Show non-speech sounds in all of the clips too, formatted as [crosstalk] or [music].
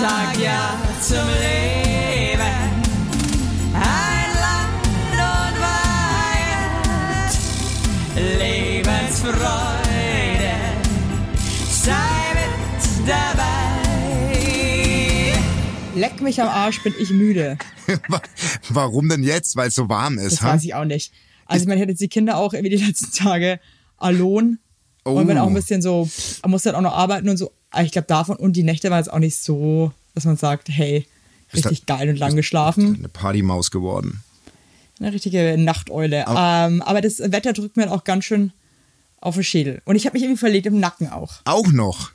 Sag ja zum Leben. Ein Land und Weihend. Lebensfreude. Sei mit dabei. Leck mich am Arsch, bin ich müde. [laughs] Warum denn jetzt? Weil es so warm ist. Das ha? weiß ich auch nicht. Also man hätte jetzt die Kinder auch irgendwie die letzten Tage alone. Und wenn Oh. auch ein bisschen so, man muss dann auch noch arbeiten und so. Aber ich glaube davon, und die Nächte waren jetzt auch nicht so, dass man sagt, hey, richtig da- geil und lang geschlafen. Eine Partymaus geworden. Eine richtige Nachteule. ähm, aber das Wetter drückt mir auch ganz schön auf den Schädel. Und ich habe mich irgendwie verlegt im Nacken auch. Auch noch.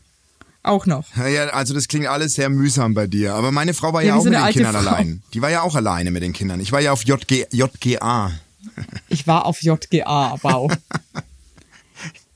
Auch noch. Ja, also das klingt alles sehr mühsam bei dir. Aber meine Frau war Ja, ja, auch so mit den Kindern Frau. allein. Die war ja auch alleine mit den Kindern. Ich war ja auf JG, JGA. Ich war auf JGA, wow. [laughs]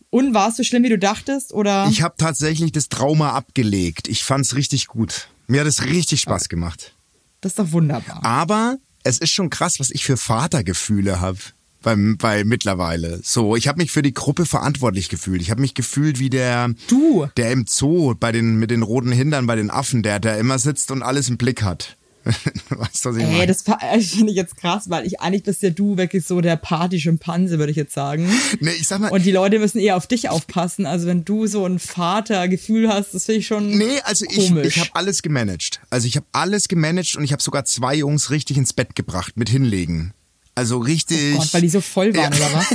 und war es so schlimm, wie du dachtest? Oder? Ich habe tatsächlich das Trauma abgelegt. Ich fand's richtig gut. Mir hat es richtig Spaß gemacht. das ist doch wunderbar. Aber es ist schon krass, was ich für Vatergefühle habe. Beim, bei mittlerweile. So, ich habe mich für die Gruppe verantwortlich gefühlt. Ich habe mich gefühlt wie der, Du? der im Zoo bei den mit den roten Hindern bei den Affen, der der immer sitzt und alles im Blick hat. [laughs] weißt du, was ich Ey, meine? das fa- [laughs] äh, finde ich jetzt krass, weil ich eigentlich bist ja du wirklich so der Party-Schimpanse, würde ich jetzt sagen. [laughs] Nee, ich sag mal, Und die Leute müssen eher auf dich aufpassen. Also wenn du so ein Vatergefühl hast, das finde ich schon Nee, also ich, komisch. ich habe alles gemanagt. Also ich habe alles gemanagt und ich habe sogar zwei Jungs richtig ins Bett gebracht mit hinlegen. Also richtig. Oh Gott, weil die so voll waren, oder was?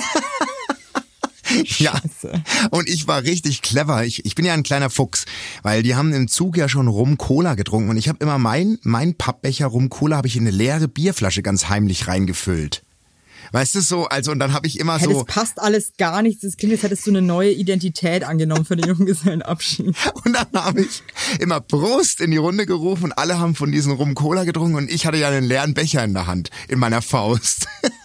Ja. Und ich war richtig clever. Ich, ich bin ja ein kleiner Fuchs, weil die haben im Zug ja schon Rum Cola getrunken und ich habe immer mein mein Pappbecher Rum Cola habe ich in eine leere Bierflasche ganz heimlich reingefüllt. Weißt du so, also und dann habe ich immer Hey, so das passt alles gar nicht. Das klingt, als hättest du eine neue Identität angenommen für den Junggesellenabschied. [laughs] Und dann habe ich immer Prost in die Runde gerufen und alle haben von diesem Rum Cola getrunken und ich hatte ja einen leeren Becher in der Hand, in meiner Faust. [laughs]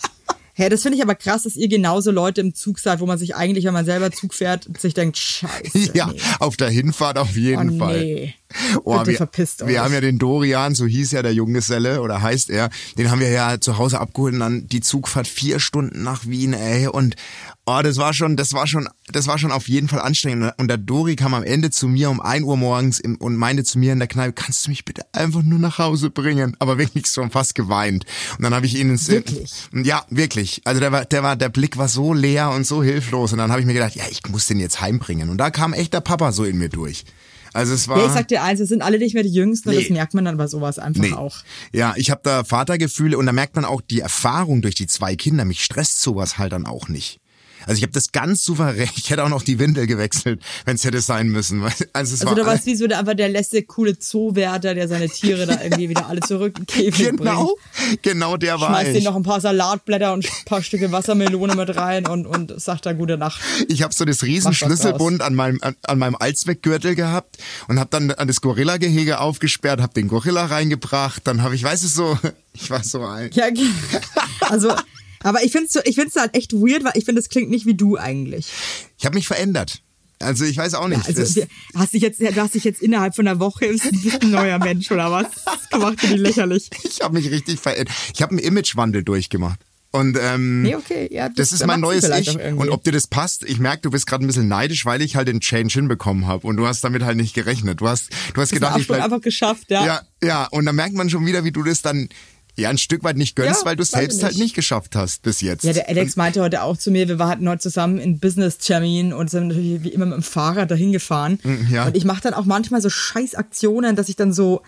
Hey, das finde ich aber krass, dass ihr genauso Leute im Zug seid, wo man sich eigentlich, wenn man selber Zug fährt, sich denkt, [laughs] scheiße. ja, nee. auf der Hinfahrt auf jeden Oh, Fall. nee. Oh, wir, verpisst euch. wir haben ja den Dorian, so hieß ja der Junggeselle oder heißt er, den haben wir ja zu Hause abgeholt und dann die Zugfahrt vier Stunden nach Wien, ey. Und oh, das war schon, das war schon, das war schon auf jeden Fall anstrengend. Und der Dori kam am Ende zu mir um ein Uhr morgens im, und meinte zu mir in der Kneipe, kannst du mich bitte einfach nur nach Hause bringen? Aber wirklich schon fast geweint. Und dann habe ich ihn ins Wirklich? Ja, wirklich. Also der war, der war, der Blick war so leer und so hilflos. Und dann habe ich mir gedacht, ja, ich muss den jetzt heimbringen. Und da kam echt der Papa so in mir durch. Also es war. Ja, ich sag dir eins, wir sind alle nicht mehr die Jüngsten Nee. das merkt man dann bei sowas einfach Nee. auch. Ja, ich habe da Vatergefühle und da merkt man auch die Erfahrung durch die zwei Kinder. Mich stresst sowas halt dann auch nicht. Also ich habe das ganz souverän. Ich hätte auch noch die Windel gewechselt, wenn es hätte sein müssen. [laughs] Also es Also war da war es wie so der, einfach der letzte coole Zoowärter, der seine Tiere da irgendwie wieder alle zurück in den Käfig genau, bringt. genau der war Schmeißt ich. denen noch ein paar Salatblätter und ein paar Stücke Wassermelone mit rein und, und sagt da gute Nacht. Ich habe so das riesen Mach was Schlüsselbund an meinem an, an meinem Allzweckgürtel gehabt und habe dann an das Gorilla-Gehege aufgesperrt, habe den Gorilla reingebracht, dann habe ich, weiß es so, [laughs] ich war so ein. Ja, also, aber ich finde es so, ich find's halt echt weird, weil ich finde, das klingt nicht wie du eigentlich. Ich habe mich verändert. Also ich weiß auch nicht. Also, das, wir- hast dich jetzt, du hast dich jetzt innerhalb von einer Woche ein neuer Mensch oder was? Das macht dir die lächerlich. [laughs] ich habe mich richtig verändert. Ich habe einen Imagewandel durchgemacht. Und ähm, Nee, okay, ja, das, ist erwachsen mein neues vielleicht Ich. Und ob dir das passt, ich merke, du bist gerade ein bisschen neidisch, weil ich halt den Change hinbekommen habe. Und du hast damit halt nicht gerechnet. Du hast, du hast Diesen gedacht, ich bleib, einfach geschafft, ja. ja, ja. Und dann merkt man schon wieder, wie du das dann ja ein Stück weit nicht gönnst, Ja, weil du es selbst halt nicht. nicht geschafft hast bis jetzt. Ja, der Alex meinte heute auch zu mir, wir hatten heute zusammen in Business-Termin und sind natürlich wie immer mit dem Fahrrad dahin gefahren. Mm, ja. Und ich mache dann auch manchmal so Scheißaktionen, dass ich dann so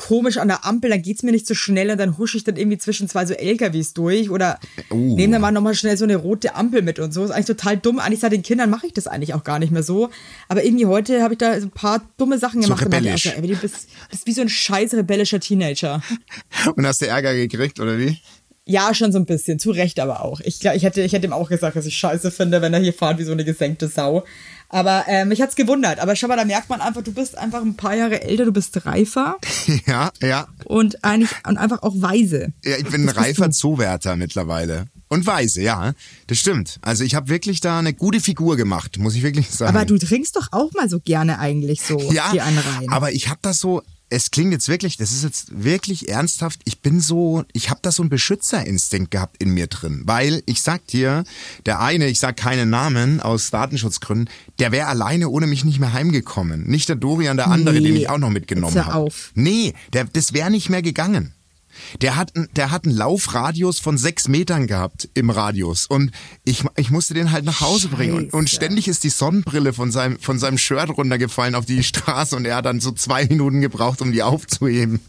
komisch an der Ampel, dann geht's mir nicht so schnell und dann husche ich dann irgendwie zwischen zwei so LKWs durch oder Oh. nehme dann mal nochmal schnell so eine rote Ampel mit und so. Ist eigentlich total dumm. Eigentlich seit den Kindern mache ich das eigentlich auch gar nicht mehr so. Aber irgendwie heute habe ich da so ein paar dumme Sachen So gemacht. und dachte, rebellisch. also, ey, du bist, bist wie so ein scheiß rebellischer Teenager. [laughs] Und hast du Ärger gekriegt, oder wie? Ja, schon so ein bisschen. Zu Recht aber auch. Ich, ich, hätte, ich hätte ihm auch gesagt, dass ich scheiße finde, wenn er hier fährt wie so eine gesenkte Sau. Aber äh, mich hat's gewundert. Aber schau mal, da merkt man einfach, du bist einfach ein paar Jahre älter, du bist reifer [laughs] ja, ja. und eigentlich und einfach auch weise. Ja, ich bin ein Das reifer. Zoowärter mittlerweile. Und weise, ja. Das stimmt. Also ich habe wirklich da eine gute Figur gemacht, muss ich wirklich sagen. Aber du trinkst doch auch mal so gerne eigentlich so ja, die rein. aber ich habe das so, es klingt jetzt wirklich, das ist jetzt wirklich ernsthaft. Ich bin so, ich habe da so einen Beschützerinstinkt gehabt in mir drin, weil ich sag dir, der eine, ich sag keinen Namen aus Datenschutzgründen, der wäre alleine ohne mich nicht mehr heimgekommen. Nicht der Dorian, der andere, Nee, den ich auch noch mitgenommen habe. auf. Nee, der, das wäre nicht mehr gegangen. Der hat, der hat einen Laufradius von sechs Metern gehabt im Radius und ich, ich musste den halt nach Hause bringen und, und ständig ist die Sonnenbrille von seinem, von seinem Shirt runtergefallen auf die [laughs] Straße und er hat dann so zwei Minuten gebraucht, um die aufzuheben.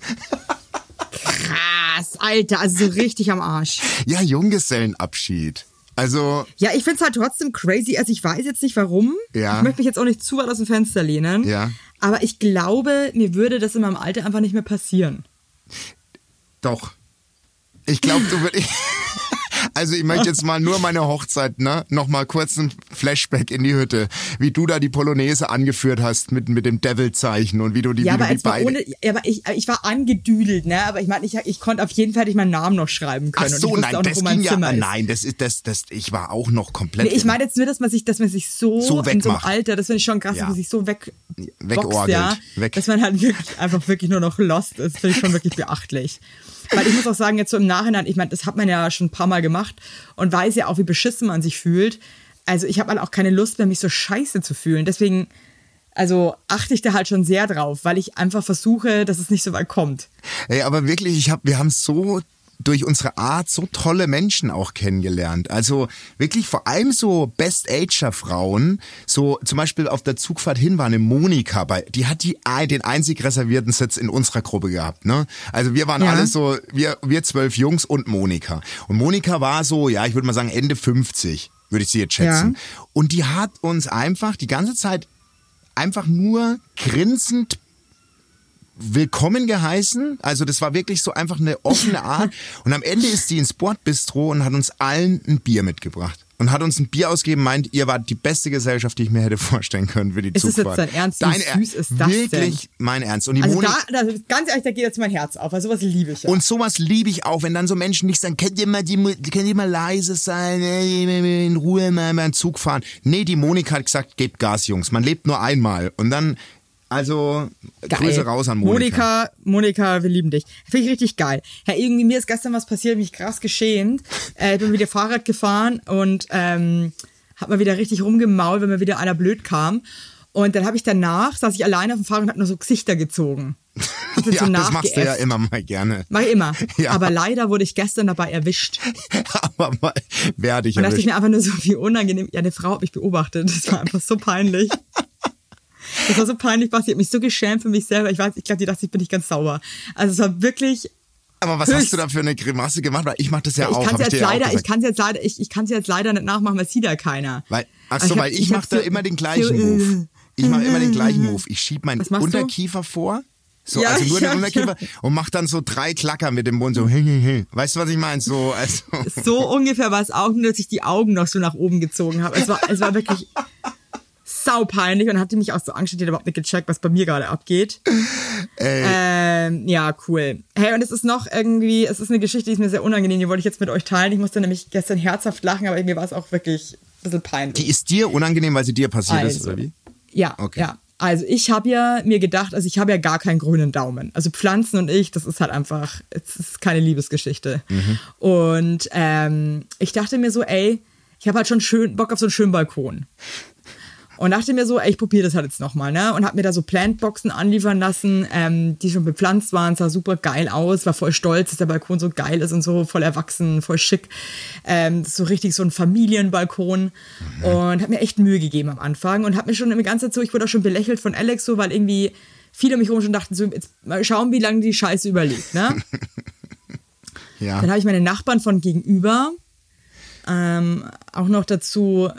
Krass, Alter, also so richtig am Arsch. Ja, Junggesellenabschied. Also, Ja, ich find's halt trotzdem crazy. Also ich weiß jetzt nicht warum. Ja. Ich möchte mich jetzt auch nicht zu weit aus dem Fenster lehnen. Ja. Aber ich glaube, mir würde das in meinem Alter einfach nicht mehr passieren. Doch. Ich glaube, du würdest. [laughs] Also ich möchte jetzt mal nur meine Hochzeit, ne? Nochmal kurz ein Flashback in die Hütte. Wie du da die Polonaise angeführt hast mit, mit dem Devil-Zeichen und wie du die, Ja, wie du aber, die beide. ohne, ja, aber ich, ich war angedüdelt, ne? Aber ich meine, ich, ich konnte auf jeden Fall nicht meinen Namen noch schreiben Ach können. so, und ich wusste nein, noch, das ging ja. Ist. Nein, das ist das, das. Ich war auch noch komplett. Nee, ich meine jetzt nur, dass man sich, dass man sich so, So in so einem. Alter, das finde ich schon krass, Ja. dass man sich so weg Wegorgelt. ja, Weg. dass man halt wirklich einfach wirklich nur noch lost ist, finde ich schon wirklich beachtlich. Weil ich muss auch sagen, jetzt so im Nachhinein, ich meine, das hat man ja schon ein paar Mal gemacht und weiß ja auch, wie beschissen man sich fühlt. Also ich habe halt auch keine Lust mehr, mich so scheiße zu fühlen. Deswegen, also achte ich da halt schon sehr drauf, weil ich einfach versuche, dass es nicht so weit kommt. Ey, aber wirklich, ich hab, wir haben so durch unsere Art so tolle Menschen auch kennengelernt. Also wirklich vor allem so Best-Ager-Frauen. So zum Beispiel auf der Zugfahrt hin war eine Monika bei, die hat die, den einzig reservierten Sitz in unserer Gruppe gehabt. Ne? Also wir waren Ja. alle so, wir, wir zwölf Jungs und Monika. Und Monika war so, ja, ich würde mal sagen Ende 50, würde ich sie jetzt schätzen. Und die hat uns einfach die ganze Zeit einfach nur grinsend willkommen geheißen. Also das war wirklich so einfach eine offene [laughs] Art. Und am Ende ist sie ins Bordbistro und hat uns allen ein Bier mitgebracht. Und hat uns ein Bier ausgegeben, meint, ihr wart die beste Gesellschaft, die ich mir hätte [laughs] vorstellen können für die Ist das Zugfahrt. jetzt dein Ernst? Wie Dein süß Er- ist das Wirklich mein Ernst. Und die Also Monika, da, da, ganz ehrlich, da geht jetzt mein Herz auf. Also sowas liebe ich ja. und sowas liebe ich auch, wenn dann so Menschen nicht sagen, könnt ihr mal, die, könnt ihr mal leise sein, äh, in Ruhe mal beim Zug fahren. Nee, die Monika hat gesagt, gebt Gas, Jungs. Man lebt nur einmal. Und dann, also, Geil. Grüße raus an Monika. Monika, Monika, wir lieben dich. Finde ich richtig geil. Ja, irgendwie mir ist gestern was passiert, mich krass geschämt. Äh, ich bin wieder Fahrrad gefahren und ähm, hab mal wieder richtig rumgemault, wenn mir wieder einer blöd kam. Und dann habe ich danach, saß ich alleine auf dem Fahrrad und hab nur so Gesichter gezogen. [laughs] Ja, das machst du ja immer mal gerne. Mach ich immer. [laughs] Ja. Aber leider wurde ich gestern dabei erwischt. [laughs] Aber mal, wer hat dich Und dachte ich mir einfach nur so, wie unangenehm. Ja, eine Frau hat mich beobachtet. Das war einfach so peinlich. Das war so peinlich, Basti. Ich hab mich so geschämt für mich selber. Ich weiß, ich glaube, die dachte, ich bin nicht ganz sauber. Also es war wirklich. Aber was höchst- hast du da für eine Grimasse gemacht? Weil ich mach das ja, ich auch, kann hab es ich jetzt ja leider, ich kann jetzt leider, ich, ich kann jetzt leider nicht nachmachen, weil sieht ja keiner. Weil, ach so, weil ich, hab mach da so- immer den gleichen so, Move. Ich mache immer den gleichen Move. Ich schieb meinen machst du? Unterkiefer vor. So, Ja, also nur ja, den Unterkiefer und mach dann so drei Klacker mit dem Mund so. Hey, hey, hey. Weißt du, was ich meine? So, also. So ungefähr war es auch, nur dass ich die Augen noch so nach oben gezogen habe. Es war, es war wirklich sau peinlich und hatte mich auch so angestellt, die hat überhaupt nicht gecheckt, was bei mir gerade abgeht. Ähm, ja, cool. Hey, und es ist noch irgendwie, es ist eine Geschichte, die ist mir sehr unangenehm, die wollte ich jetzt mit euch teilen. Ich musste nämlich gestern herzhaft lachen, aber mir war es auch wirklich ein bisschen peinlich. Die ist dir unangenehm, weil sie dir passiert ist, Also. oder wie? Ja, Okay. ja. Also ich habe ja mir gedacht, also ich habe ja gar keinen grünen Daumen. Also Pflanzen und ich, das ist halt einfach, es ist keine Liebesgeschichte. Und ähm, ich dachte mir so, ey, ich habe halt schon schön Bock auf so einen schönen Balkon. Und dachte mir so, ey, ich probiere das halt jetzt nochmal, ne? Und habe mir da so Plantboxen anliefern lassen, ähm, die schon bepflanzt waren, sah super geil aus, war voll stolz, dass der Balkon so geil ist und so voll erwachsen, voll schick. Ähm, so richtig so ein Familienbalkon. Und habe mir echt Mühe gegeben am Anfang und habe mir schon die ganze Zeit so, ich wurde auch schon belächelt von Alex so, weil irgendwie viele um mich herum schon dachten so, jetzt mal schauen, wie lange die Scheiße überlebt, ne? [laughs] Ja. Dann habe ich meine Nachbarn von gegenüber ähm, auch noch dazu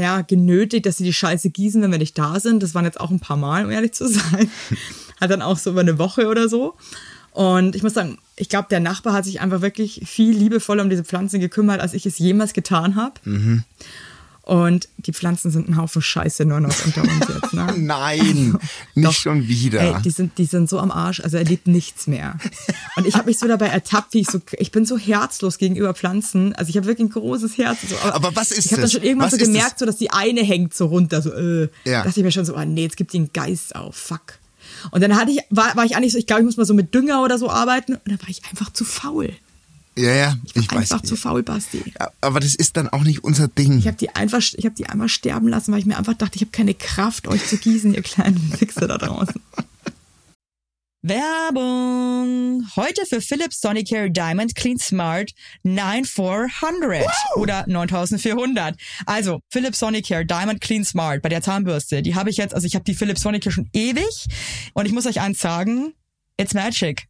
ja, genötigt, dass sie die Scheiße gießen, wenn wir nicht da sind. Das waren jetzt auch ein paar Mal, um ehrlich zu sein. [laughs] Hat dann auch so über eine Woche oder so. Und ich muss sagen, ich glaube, der Nachbar hat sich einfach wirklich viel liebevoller um diese Pflanzen gekümmert, als ich es jemals getan habe. Und die Pflanzen sind ein Haufen Scheiße nur noch unter uns jetzt. Ne? [laughs] Nein, [laughs] nicht Doch. schon wieder. Ey, die sind, die sind so am Arsch, also er liebt nichts mehr. Und ich habe mich so dabei ertappt, wie ich so, ich bin so herzlos gegenüber Pflanzen. Also ich habe wirklich ein großes Herz. So, Aber was ist Ich habe dann das? schon irgendwann Was so gemerkt, das? so dass die eine hängt so runter, so, äh. Ja. Dachte ich mir schon so, ah nee, jetzt gibt die einen Geist auf, fuck. Und dann hatte ich, war, war ich eigentlich so, ich glaube, ich muss mal so mit Dünger oder so arbeiten. Und dann war ich einfach zu faul. Ja, ja, ich weiß. Einfach zu faul, Basti. Aber das ist dann auch nicht unser Ding. Ich habe die einfach, ich habe die einmal sterben lassen, weil ich mir einfach dachte, ich habe keine Kraft, euch zu gießen, ihr kleinen Wichser da draußen. [laughs] Werbung! Heute für Philips Sonicare Diamond Clean Smart 9400 oder 9400. Also Philips Sonicare Diamond Clean Smart bei der Zahnbürste, die habe ich jetzt, also ich habe die Philips Sonicare schon ewig und ich muss euch eins sagen, it's magic.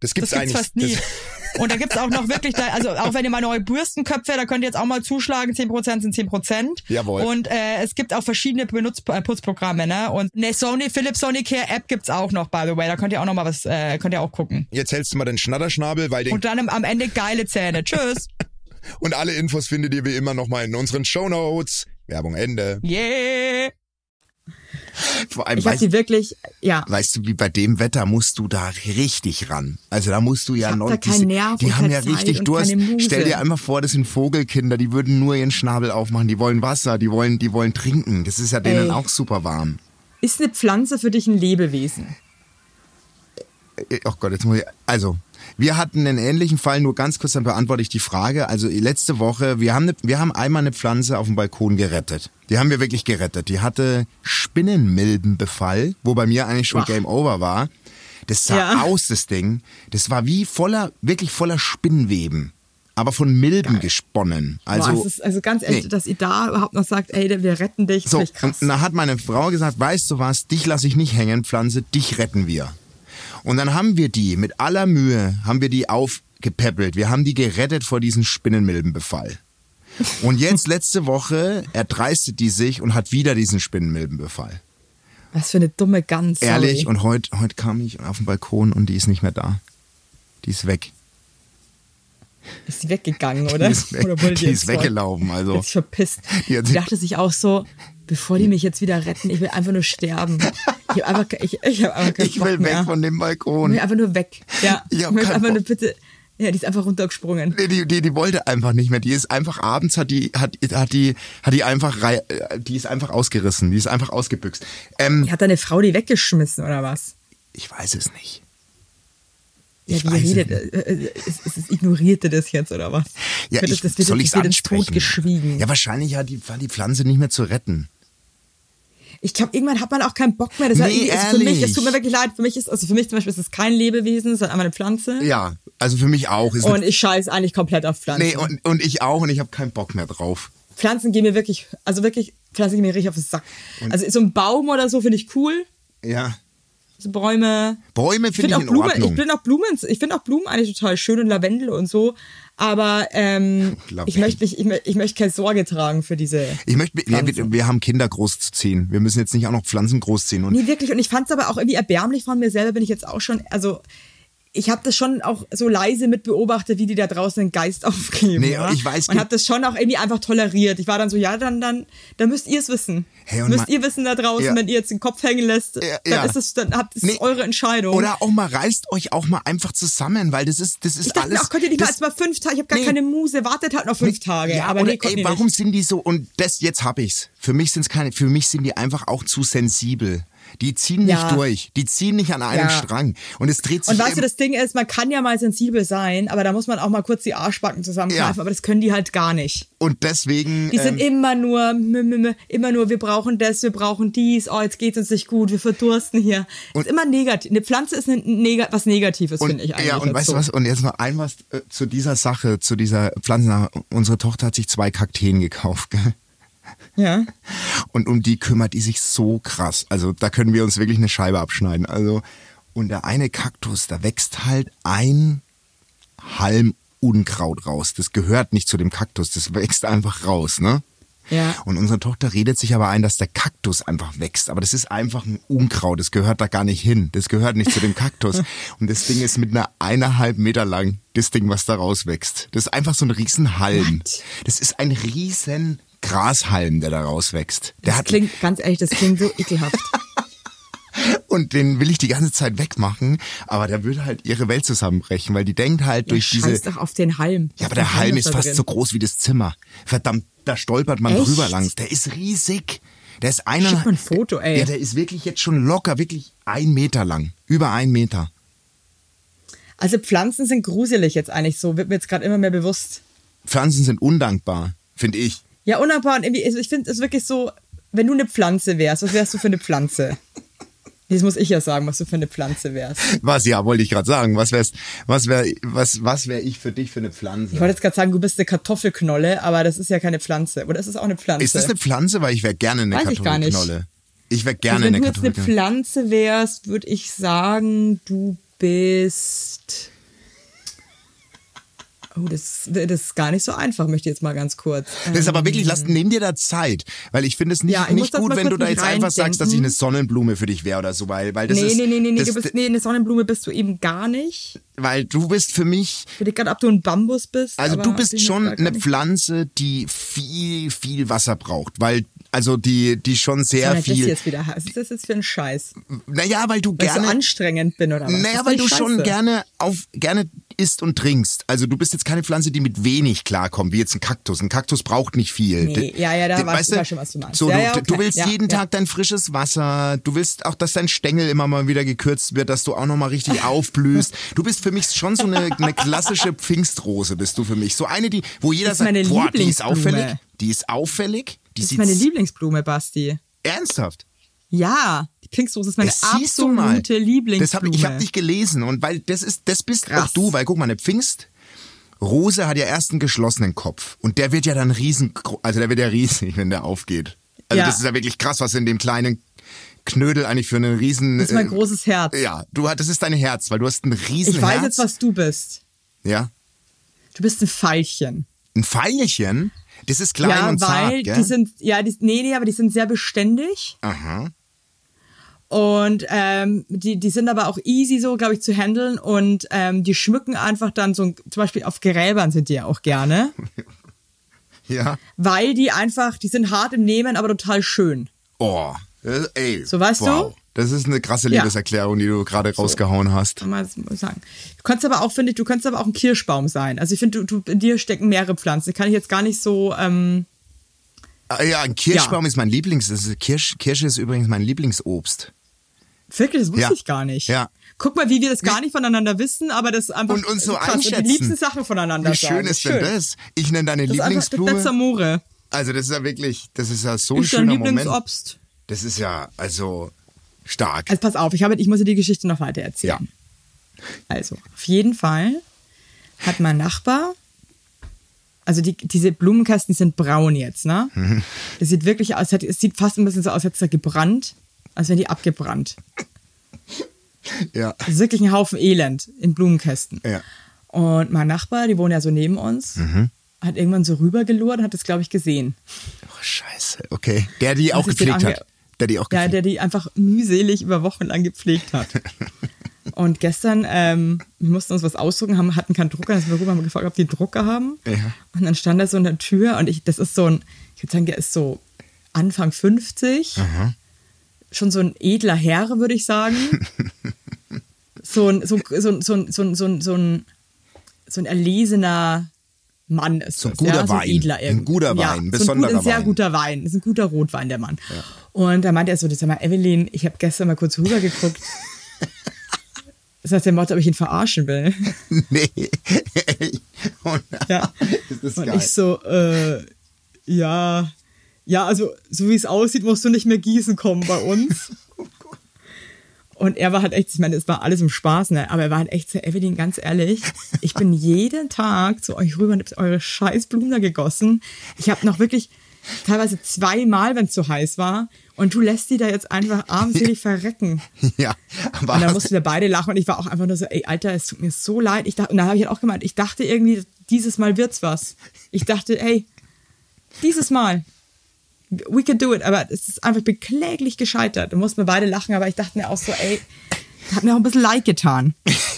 Das gibt's Das gibt's fast nie. Und da gibt's auch noch wirklich, da, also auch wenn ihr mal neue Bürstenköpfe, da könnt ihr jetzt auch mal zuschlagen, 10% sind 10%. Jawohl. Und äh, es gibt auch verschiedene Benutz äh, Putzprogramme, ne? Und eine Sony, Philips Sonicare App gibt's auch noch, by the way. Da könnt ihr auch noch mal was, äh, könnt ihr auch gucken. Jetzt hältst du mal den Schnatterschnabel, weil den Und dann am, Ende geile Zähne. Tschüss. [laughs] Und alle Infos findet ihr wie immer nochmal in unseren Shownotes. Werbung Ende. Yeah. Vor allem, Ich habe weißt, die wirklich, ja. weißt du, wie bei dem Wetter musst du da richtig ran. Also da musst du ja noch. keinen Nerv die haben ja Zeit richtig Durst. Stell dir einfach vor, das sind Vogelkinder, die würden nur ihren Schnabel aufmachen, die wollen Wasser, die wollen, die wollen trinken. Das ist ja denen Ey. auch super warm. Ist eine Pflanze für dich ein Lebewesen? Äh, Oh Gott, jetzt muss ich. Also, wir hatten einen ähnlichen Fall, nur ganz kurz, dann beantworte ich die Frage. Also letzte Woche, wir haben, eine, wir haben einmal eine Pflanze auf dem Balkon gerettet. Die haben wir wirklich gerettet. Die hatte Spinnenmilbenbefall, wo bei mir eigentlich schon Ach. Game Over war. Das sah Ja. aus, das Ding. Das war wie voller, wirklich voller Spinnweben. Aber von Milben gesponnen. Also, Boah, ist, also ganz ehrlich, nee. dass ihr da überhaupt noch sagt, ey, wir retten dich, So, und da hat meine Frau gesagt, weißt du was, dich lasse ich nicht hängen, Pflanze, dich retten wir. Und dann haben wir die, mit aller Mühe, haben wir die aufgepäppelt. Wir haben die gerettet vor diesem Spinnenmilbenbefall. Und jetzt [laughs] letzte Woche erdreistet die sich und hat wieder diesen Spinnenmilbenbefall. Was für eine dumme Gans. sorry. Ehrlich, und heute heut kam ich auf den Balkon und die ist nicht mehr da. Die ist weg. Ist die weggegangen, oder? Die ist, weg, oder die ist weggelaufen. Hat Also, sich verpisst. Die hat Die sich- dachte sich auch so, bevor die mich jetzt wieder retten, ich will einfach nur sterben. Ich habe einfach, ich, ich hab einfach keinen ich Bock will mehr. weg von dem Ich Balkon. will einfach nur weg. Ja, Ich ich, hab möchte einfach nur Bock. bitte. Ja, die ist einfach runtergesprungen. Nee, die, die, die wollte einfach nicht mehr. Die ist einfach abends hat die hat, hat die hat die einfach rei- äh, die ist einfach ausgerissen. Die ist einfach ausgebüxt. Ähm, Hat deine Frau die weggeschmissen oder was? ich weiß es nicht. Ja, Ich es redet, äh, äh, es, es, es ignorierte das jetzt oder was? Ja, ich, das, das soll wird ins ansprechen? Ja, wahrscheinlich hat die, war die Pflanze nicht mehr zu retten. Ich glaube, irgendwann hat man auch keinen Bock mehr. Das Nee, ist, also für mich, es tut mir wirklich leid. Für mich ist, also für mich zum Beispiel ist es kein Lebewesen, es ist einfach eine Pflanze. Ja, also für mich auch. Ist Und ich scheiß eigentlich komplett auf Pflanzen. nee, und, und ich auch und ich habe keinen Bock mehr drauf. Pflanzen gehen mir wirklich, also wirklich, Pflanzen gehen mir richtig auf den Sack. also so ein Baum oder so finde ich cool. Ja. So Bäume. Bäume Ich finde ich auch in Blumen, Ordnung. ich finde auch Blumen, ich finde auch Blumen eigentlich total schön und Lavendel und so. Aber ähm, [laughs] ich möchte ich, ich möchte keine Sorge tragen für diese. ich möchte, Pflanzen. wir, wir haben Kinder großzuziehen. Wir müssen jetzt nicht auch noch Pflanzen großziehen. Und Nee, wirklich. Und ich fand es aber auch irgendwie erbärmlich von mir selber, bin ich jetzt auch schon, also ich habe das schon auch so leise mit beobachtet, wie die da draußen den Geist [laughs] aufgeben. Nee, ja? ich weiß, Und habe das schon auch irgendwie einfach toleriert. Ich war dann so, ja, dann, dann, dann müsst ihr es wissen. Hey, und müsst ihr wissen da draußen, Ja. wenn ihr jetzt den Kopf hängen lässt, Ja, dann ist es, dann habt es Nee. eure Entscheidung. Oder auch mal reißt euch auch mal einfach zusammen, weil das ist, das ist ich dachte alles. auch, könnt ihr nicht mal das, erst mal fünf Tage, ich habe gar Nee. keine Muse, wartet halt noch fünf Tage. Ja, aber oder, nee, ey, warum nicht. sind die so? Und das jetzt hab ich's. Für mich sind's keine. Für mich sind die einfach auch zu sensibel. Die ziehen nicht Ja. durch. Die ziehen nicht an einem Ja. Strang. Und es dreht sich Und weißt du, das Ding ist, man kann ja mal sensibel sein, aber da muss man auch mal kurz die Arschbacken zusammenkneifen, Ja. aber das können die halt gar nicht. und deswegen Die sind ähm, immer nur, immer nur, wir brauchen das, wir brauchen dies, oh, jetzt geht's uns nicht gut, wir verdursten hier. ist immer negativ. Eine Pflanze ist eine Neg was Negatives, und, finde ich eigentlich. ja, und weißt du was? Und jetzt noch ein was äh, zu dieser Sache, zu dieser Pflanzen. Unsere Tochter hat sich zwei Kakteen gekauft, gell? Ja. Und um die kümmert die sich so krass. Also da können wir uns wirklich eine Scheibe abschneiden. Also und der eine Kaktus, da wächst halt ein Halm Unkraut raus. Das gehört nicht zu dem Kaktus, das wächst einfach raus, ne? Ja. Und unsere Tochter redet sich aber ein, dass der Kaktus einfach wächst. Aber das ist einfach ein Unkraut. Das gehört da gar nicht hin. Das gehört nicht zu dem Kaktus. [laughs] Und das Ding ist mit einer eineinhalb Meter lang, das Ding, was da rauswächst. Das ist einfach so ein Riesenhalm. Das ist ein riesen Grashalm, der da rauswächst. Der Das hat, klingt, ganz ehrlich, das klingt so ekelhaft. [laughs] und den will ich die ganze Zeit wegmachen, aber der würde halt ihre Welt zusammenbrechen, weil die denkt halt durch ja, diese. scheiß doch auf den Halm. Ja, aber der Halm ist da fast drin. so groß wie das Zimmer. Verdammt, da stolpert man Echt? drüber langs. Der ist riesig. Der ist einer. Schick mal ein Foto, ey. Ja, der ist wirklich jetzt schon locker, wirklich ein Meter lang. Über ein Meter. Also Pflanzen sind gruselig jetzt eigentlich so, wird mir jetzt gerade immer mehr bewusst. Pflanzen sind undankbar, finde ich. Ja, unabhängig, irgendwie, also ich finde es wirklich so, wenn du eine Pflanze wärst, was wärst du für eine Pflanze? Das muss ich ja sagen, was du für eine Pflanze wärst. Was, ja, wollte ich gerade sagen. Was wär's, was wär, was, was wär ich für dich für eine Pflanze? Ich wollte jetzt gerade sagen, du bist eine Kartoffelknolle, aber das ist ja keine Pflanze. Oder ist es auch eine Pflanze? ist das eine Pflanze? Weil ich wäre gerne eine Weiß ich gar nicht. Kartoffelknolle. Ich wäre also gerne wenn eine du jetzt eine Kartoffelknolle. Pflanze wärst, würde ich sagen, du bist. Oh, das, das ist gar nicht so einfach, möchte ich jetzt mal ganz kurz. Das ist aber wirklich, lass, nimm dir da Zeit, weil ich finde es nicht, Ja, nicht gut, wenn du da jetzt einfach sagst, dass ich eine Sonnenblume für dich wäre oder so, weil, weil das nee, ist, nee, nee, nee, nee, das, du bist, nee, eine Sonnenblume bist du eben gar nicht. weil du bist für mich, Ich weiß gerade, ob du ein Bambus bist. also du bin bist schon eine Pflanze, die viel, viel Wasser braucht, weil, also die, die schon Was sehr das viel, jetzt wieder heißen? Was ist das jetzt für ein Scheiß? naja, weil du Weil ich so gerne, anstrengend bin oder was? naja, Das weil du doch schon scheiße. gerne auf, gerne isst und trinkst. Also du bist jetzt keine Pflanze, die mit wenig klarkommt, wie jetzt ein Kaktus. Ein Kaktus braucht nicht viel. Nee, ja, ja, da weißt ich du, schon, was du meinst. So, Ja, du, ja, du okay. willst Ja, jeden. Tag dein frisches Wasser. Du willst auch, dass dein Stängel immer mal wieder gekürzt wird, dass du auch noch mal richtig [laughs] aufblühst. Du bist für mich schon so eine, eine klassische Pfingstrose, bist du für mich. So eine, die, wo jeder Das sagt, boah, die ist auffällig. Die ist auffällig. Die Das ist meine Lieblingsblume, Basti. ernsthaft. Ja, die Pfingstrose ist meine Das absolute Lieblingsblume. Das hab, ich habe dich gelesen und weil das ist, das bist Krass. auch du, weil guck mal, eine Pfingst. Rose hat ja erst einen geschlossenen Kopf und der wird ja dann riesen, also der wird ja riesig, wenn der aufgeht. Also Ja. das ist ja wirklich krass, was in dem kleinen Knödel eigentlich für einen riesen. Das ist mein äh, großes Herz. Ja, du das ist dein Herz, weil du hast ein riesen Ich weiß Herz. jetzt, was du bist. Ja, Du bist ein Veilchen. ein Pfeilchen. Das ist klein ja, und zart, weil gell? die sind, ja, die, nee, nee, aber die sind sehr beständig. Aha. Und ähm, die, die sind aber auch easy so, glaube ich, zu handeln. Und ähm, die schmücken einfach dann so, zum Beispiel auf Gräbern sind die ja auch gerne. [laughs] Ja. weil die einfach, die sind hart im Nehmen, aber total schön. Oh, das- ey. So, weißt wow. du? Das ist eine krasse Ja. Liebeserklärung, die du gerade rausgehauen hast. Kann man das sagen. Du kannst aber auch, finde ich, du kannst aber auch ein Kirschbaum sein. Also ich finde, du, du, in dir stecken mehrere Pflanzen. Kann ich jetzt gar nicht so, ähm, Ah, Ja, ein Kirschbaum ist mein Lieblings. Das ist Kirsch, Kirsche ist übrigens mein Lieblingsobst. wirklich, das wusste Ja. ich gar nicht. Ja. Guck mal, wie wir das gar nicht voneinander wissen, aber das einfach Und uns so krass. Und einschätzen. die liebsten Sachen voneinander Wie schön sagen. ist denn das? Ich nenne deine Das ist einfach das Lieblingsblume. Amore. Also das ist ja wirklich, das ist ja so ein Ist dein schöner Moment. Lieblingsobst. Das ist ja also stark. Also pass auf, ich, habe, ich muss dir die Geschichte noch weiter erzählen. Also, auf jeden Fall hat mein Nachbar, also die, diese Blumenkästen, die sind braun jetzt, ne? Mhm. Das sieht wirklich aus, es sieht fast ein bisschen so aus, als hätte er gebrannt, als wären die abgebrannt. Ja. Das ist wirklich ein Haufen Elend in Blumenkästen. Ja. Und mein Nachbar, die wohnen ja so neben uns, Mhm. hat irgendwann so rübergelurrt und hat das, glaube ich, gesehen. Oh, scheiße. Okay. Der die auch gepflegt hat. Der die auch Ja, gepflegt der die einfach mühselig über Wochen lang gepflegt hat. [laughs] Und gestern, ähm, wir mussten uns was ausdrucken, haben, hatten keinen Drucker, dann sind wir rüber, haben gefragt, ob die Drucker haben. Ja. Und dann stand er so in der Tür und ich, das ist so ein, ich würde sagen, der ist so Anfang 50. Schon so ein edler Herr, würde ich sagen. [laughs] so ein, so, so, so, so, so, so, ein, so ein erlesener Mann ist So ein das, guter ja? so Wein. ein edler Ein irgendwie. guter ja, Wein, so ein, besonderer gut, ein sehr Wein. guter Wein. Das ist ein guter Rotwein, der Mann. Und da meinte er so, sag mal, Evelyn, ich habe gestern mal kurz rübergeguckt. [laughs] Das heißt, der Motto, ob ich ihn verarschen will. [laughs] Nee. [laughs] Und, Ja. Ist das Und geil. ich so, äh, ja, ja, also so wie es aussieht, musst du nicht mehr gießen kommen bei uns. Und er war halt echt, ich meine, es war alles im Spaß, ne? aber er war halt echt so, Evelyn, ganz ehrlich, ich bin jeden Tag zu euch rüber und hab eure scheiß Blumen da gegossen. Ich habe noch wirklich teilweise zweimal, wenn es so heiß war, und du lässt die da jetzt einfach armselig verrecken. Ja, aber Und dann mussten wir beide lachen und ich war auch einfach nur so, ey, Alter, es tut mir so leid. Ich dachte, und da habe ich halt auch gemeint, ich dachte irgendwie, dieses Mal wird's was. Ich dachte, ey, dieses Mal, we can do it. Aber es ist einfach bekläglich gescheitert. Da mussten wir beide lachen, aber ich dachte mir auch so, ey, hat mir auch ein bisschen leid getan. [laughs]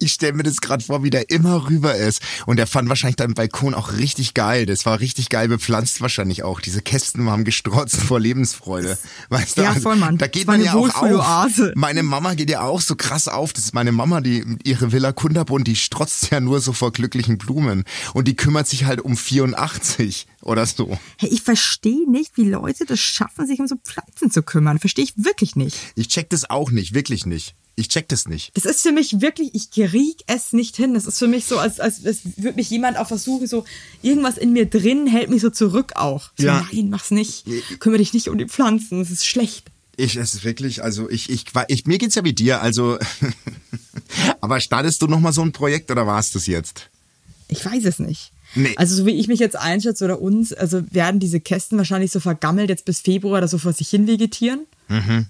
ich stelle mir das gerade vor, wie der immer rüber ist. Und der fand wahrscheinlich deinen Balkon auch richtig geil. Das war richtig geil bepflanzt wahrscheinlich auch. Diese Kästen haben gestrotzt vor Lebensfreude. Weißt du? Ja, Also, voll, Mann. Da geht man ja auch auf. Meine Mama geht ja auch so krass auf. Das ist meine Mama, die ihre Villa Kunterbund, die strotzt ja nur so vor glücklichen Blumen. Und die kümmert sich halt um 84 oder so. Hey, ich verstehe nicht, wie Leute das schaffen, sich um so Pflanzen zu kümmern. Verstehe ich wirklich nicht. Ich check das auch nicht, wirklich nicht. Ich check das nicht. Das ist für mich wirklich, ich krieg es nicht hin. Das ist für mich so, als, als, als würde mich jemand auch versuchen, so irgendwas in mir drin hält mich so zurück auch. So, Ja. nein, mach's nicht. Kümmere dich nicht um die Pflanzen, das ist schlecht. Ich, es ist wirklich, also ich, ich, ich mir geht's ja wie dir, also, [laughs] aber startest du noch mal so ein Projekt oder war's das jetzt? Ich weiß es nicht. Nee. Also so wie ich mich jetzt einschätze oder uns, also werden diese Kästen wahrscheinlich so vergammelt jetzt bis Februar oder so vor sich hin vegetieren. Mhm.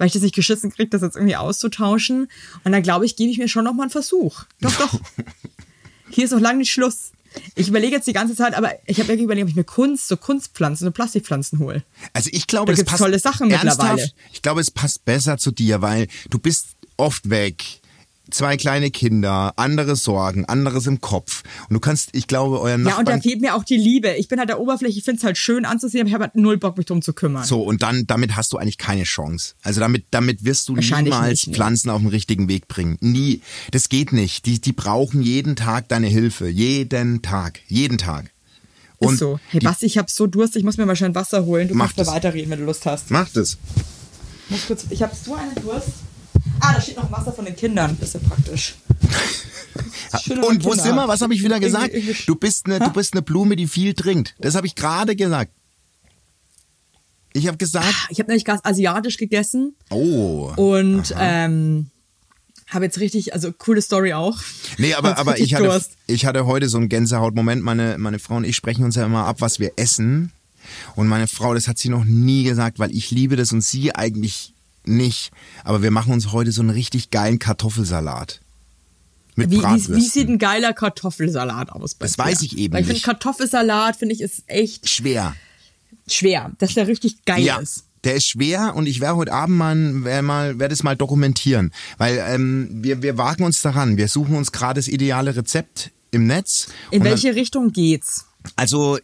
Weil ich das nicht geschissen kriege, das jetzt irgendwie auszutauschen. Und dann glaube ich, gebe ich mir schon noch mal einen Versuch. Doch, doch. [laughs] Hier ist noch lange nicht Schluss. Ich überlege jetzt die ganze Zeit, aber ich habe wirklich überlegt, ob ich mir Kunst, so Kunstpflanzen, so Plastikpflanzen hole. Also ich glaube, Da es passt tolle Sachen mittlerweile. Ich glaube, es passt besser zu dir, weil du bist oft weg. Zwei kleine Kinder, andere Sorgen, anderes im Kopf. Und du kannst, ich glaube, euren Ja, und da Nachbarn fehlt mir auch die Liebe. Ich bin halt der Oberfläche, ich finde es halt schön anzusehen, aber ich habe halt null Bock, mich drum zu kümmern. So, und dann, damit hast du eigentlich keine Chance. Also damit, damit wirst du niemals nicht, nee. Pflanzen auf den richtigen Weg bringen. Nie. Das geht nicht. Die, die brauchen jeden Tag deine Hilfe. Jeden Tag. Jeden Tag. ist so. Hey Basti, ich habe so Durst, ich muss mir mal schnell Wasser holen. Du Mach kannst da das. weiterreden, wenn du Lust hast. Muss kurz, ich habe so einen Durst. Ah, da steht noch Wasser von den Kindern. Das ist ja praktisch. [laughs] Und wo sind wir? Was habe ich wieder gesagt? Du bist eine, du bist eine Blume, die viel trinkt. Das habe ich gerade gesagt. Ich habe gesagt, Ich habe nämlich gerade asiatisch gegessen oh. und ähm, habe jetzt richtig, also coole Story auch. Nee, aber, [laughs] aber ich hatte, Durst. ich hatte heute so einen Gänsehautmoment. Meine, meine Frau und ich sprechen uns ja immer ab, was wir essen. Und meine Frau, das hat sie noch nie gesagt, weil ich liebe das und sie eigentlich nicht. Aber wir machen uns heute so einen richtig geilen Kartoffelsalat. Mit Wie, wie, wie sieht ein geiler Kartoffelsalat aus? Das dir? weiß ich eben Weil ich nicht. Kartoffelsalat finde ich ist echt Schwer. schwer, dass der richtig geil Ja. ist. Der ist schwer und ich werde heute Abend mal, werde mal, werde es mal dokumentieren, weil ähm, wir wir wagen uns daran. Wir suchen uns gerade das ideale Rezept im Netz. In Und dann- welche Richtung geht's? Also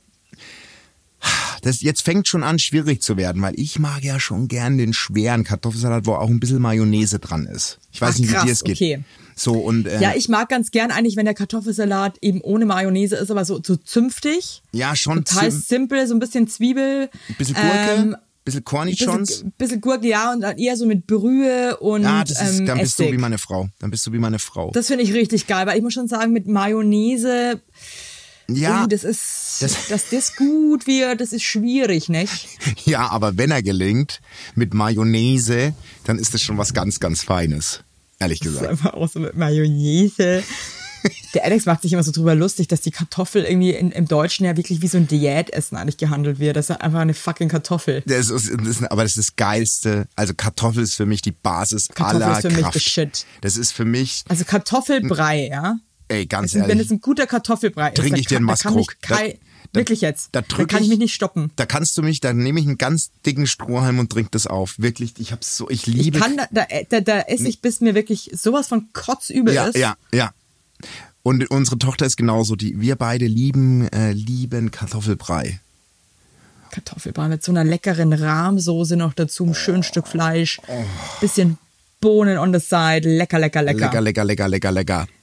das jetzt fängt schon an schwierig zu werden, weil ich mag ja schon gern den schweren Kartoffelsalat, wo auch ein bisschen Mayonnaise dran ist. Ich weiß Ach, nicht, wie krass, dir es geht. okay. So und äh, Ja, ich mag ganz gern eigentlich, wenn der Kartoffelsalat eben ohne Mayonnaise ist, aber so, so zünftig. ja schon Total simpel, so ein bisschen Zwiebel. ein bisschen Gurke, ähm, bisschen Cornichons. bisschen, bisschen Gurke, ja, und dann eher so mit Brühe und Ja, das ist, ähm, dann bist du Essig. wie meine Frau. Dann bist du wie meine Frau. Das finde ich richtig geil, weil ich muss schon sagen, mit Mayonnaise, ja, uh, das ist, das- [laughs] dass das gut wird, das ist schwierig, nicht? [laughs] ja, aber wenn er gelingt mit Mayonnaise, dann ist das schon was ganz, ganz Feines. Ehrlich Das ist gesagt. einfach auch so mit Mayonnaise. Der Alex macht sich immer so drüber lustig, dass die Kartoffel irgendwie in, im Deutschen ja wirklich wie so ein Diätessen eigentlich gehandelt wird. Das ist einfach eine fucking Kartoffel. Das ist, das ist, aber das ist das Geilste. Also Kartoffel ist für mich die Basis Kartoffel aller ist für mich Kraft. the shit. Das ist für mich, Also Kartoffelbrei, ja. Ey, ganz Also, wenn ehrlich. es ein guter Kartoffelbrei ist, Trink da ich dir einen Maskrock. Da- Wirklich jetzt. da Da, kann ich ich- mich nicht stoppen. Da kannst du mich, da nehme ich einen ganz dicken Strohhalm und trink das auf. Wirklich, ich hab's so, ich liebe. Ich kann da, da, da, da esse ich, bis mir wirklich sowas von kotzübel ja, ist. ja, ja. Und unsere Tochter ist genauso. Die, wir beide lieben, äh, lieben Kartoffelbrei. Kartoffelbrei mit so einer leckeren Rahmsoße noch dazu, ein schönes Stück Fleisch, bisschen Bohnen on the side, lecker, lecker, lecker. Lecker, lecker, lecker, lecker, lecker.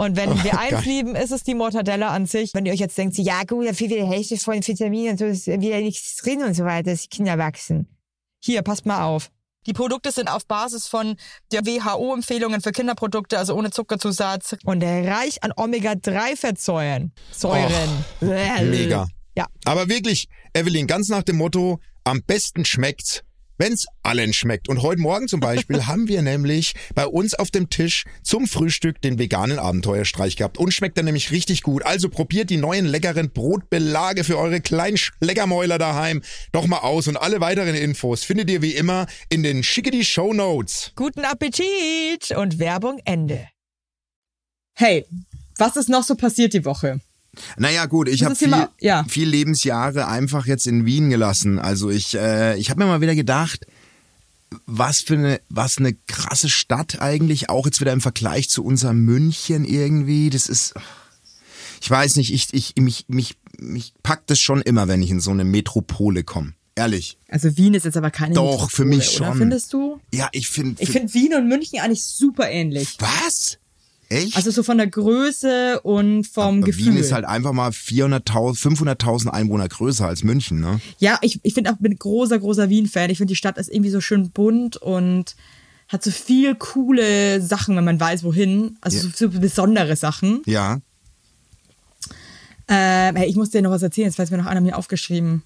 Und wenn wir [laughs] eins lieben, ist es die Mortadella an sich. Wenn ihr euch jetzt denkt, ja gut, da fehlt wieder Hälfte von Vitaminen und so, ist wieder nichts drin und so weiter, dass die Kinder wachsen. Hier, passt mal auf. Die Produkte sind auf Basis von der WHO-Empfehlungen für Kinderprodukte, also ohne Zuckerzusatz und reich an Omega-3-Fettsäuren. Säuren. Mega. Ja. Aber wirklich, Evelyn, ganz nach dem Motto, am besten schmeckt's, wenn's allen schmeckt. Und heute Morgen zum Beispiel [laughs] haben wir nämlich bei uns auf dem Tisch zum Frühstück den veganen Abenteuerstreich gehabt. Und schmeckt dann nämlich richtig gut. Also probiert die neuen leckeren Brotbelage für eure kleinen Schleckermäuler daheim doch mal aus. Und alle weiteren Infos findet ihr wie immer in den Schickety Show Notes. Guten Appetit und Werbung Ende. Hey, was ist noch so passiert die Woche? Naja, gut, ich habe viel, ja. viel Lebensjahre einfach jetzt in Wien gelassen. Also ich, äh, ich habe mir mal wieder gedacht, was für eine, was eine krasse Stadt eigentlich, auch jetzt wieder im Vergleich zu unserem München irgendwie. Das ist, ich weiß nicht, ich, ich, mich, mich, mich packt das schon immer, wenn ich in so eine Metropole komme. Ehrlich. Also Wien ist jetzt aber keine Doch, für Metropole, mich oder? schon. Findest du? Ja, ich finde. Ich finde Wien und München eigentlich super ähnlich. Was? Echt? Also so von der Größe und vom Aber Gefühl. Wien ist halt einfach mal 400.000, 500.000 Einwohner größer als München, ne? Ja, ich, ich finde auch, bin großer, großer Wien-Fan. Ich finde, die Stadt ist irgendwie so schön bunt und hat so viel coole Sachen, wenn man weiß, wohin. Also Ja. so, so besondere Sachen. Ja. Ähm, hey, ich muss dir noch was erzählen, jetzt weiß mir noch einer mir aufgeschrieben.